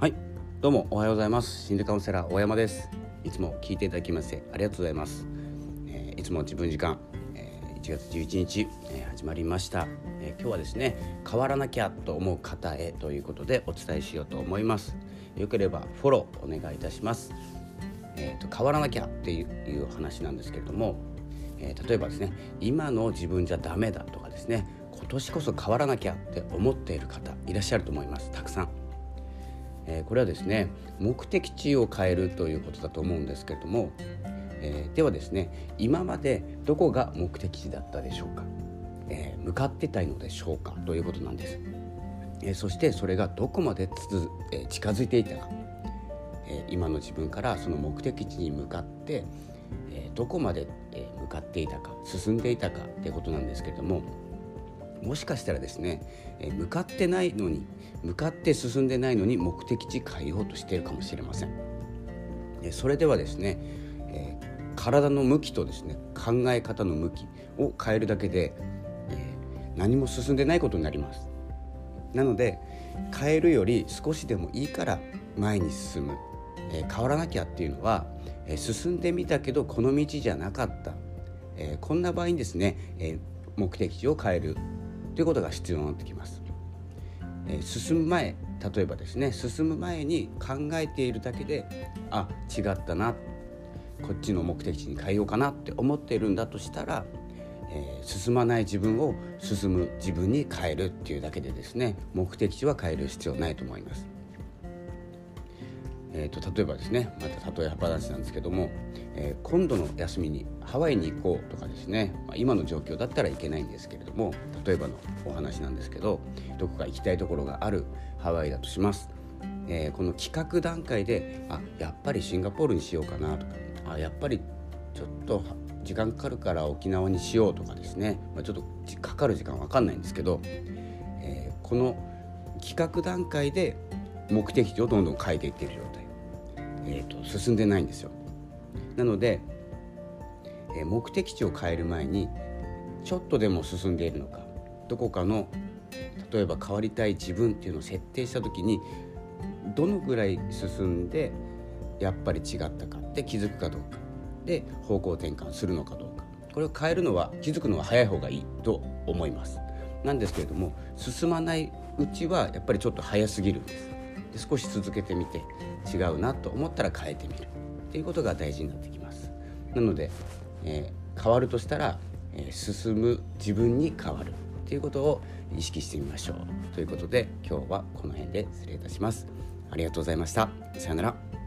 はい。どうもおはようございます。心理カウンセラー大山です。いつも聞いていただきましてありがとうございます、えー、いつも自分時間、えー、1月11日、えー、始まりました、え今日はですね変わらなきゃと思う方へということでお伝えしようと思います。よければフォローお願いいたします。えーと、変わらなきゃっていう話なんですけれども、え例えばですね今の自分じゃダメだとかですね今年こそ変わらなきゃって思っている方いらっしゃると思います。たくさん。えこれはですね目的地を変えるということだと思うんですけれども、えー、ではですね今までどこが目的地だったでしょうか、えー、向かってたいのでしょうか？ということなんです、えー、そしてそれがどこまでつ、え近づいていたか、え今の自分からその目的地に向かって、えどこまで、え向かっていたか進んでいたかということなんですけれどももしかしたらですね、え向かってないのに向かって進んでないのに目的地変えようとしているかもしれません。えそれではですね、え体の向きとですね考え方の向きを変えるだけで、え何も進んでないことになります。なので変えるより少しでもいいから前に進む、え変わらなきゃっていうのは、え進んでみたけどこの道じゃなかった、えこんな場合にですね、え目的地を変えるということが必要になってきます。えー、進む前例えばですね進む前に考えているだけであ違ったなこっちの目的地に変えようかなって思っているんだとしたら、えー、進まない自分を進む自分に変えるっていうだけでですね目的地は変える必要ないと思います。えーと、例えばですねまた例え話なんですけども、えー、今度の休みにハワイに行こうとかですね、まあ、今の状況だったらいけないんですけれども例えばのお話なんですけどどこか行きたいところがあるハワイだとします。えー、この企画段階であやっぱりシンガポールにしようかなとかあやっぱりちょっと時間かかるから沖縄にしようとかですね、まあ、ちょっとかかる時間わかんないんですけど、えー、この企画段階で目的地をどんどん変えていってる状態、えーと、進んでないんですよ。なので、えー、目的地を変える前にちょっとでも進んでいるのかどこかの例えば変わりたい自分っていうのを設定した時にどのぐらい進んでやっぱり違ったかって気づくかどうか。で方向転換するのかどうか。これを変えるのは気づくのは早い方がいいと思います。なんですけれども進まないうちはやっぱりちょっと早すぎるんです。で少し続けてみて違うなと思ったら変えてみる。っていうことが大事になってきます。なので、えー、変わるとしたら、えー、進む自分に変わる。っていうことを意識してみましょう。ということで今日はこの辺で失礼いたします。ありがとうございました。さようなら。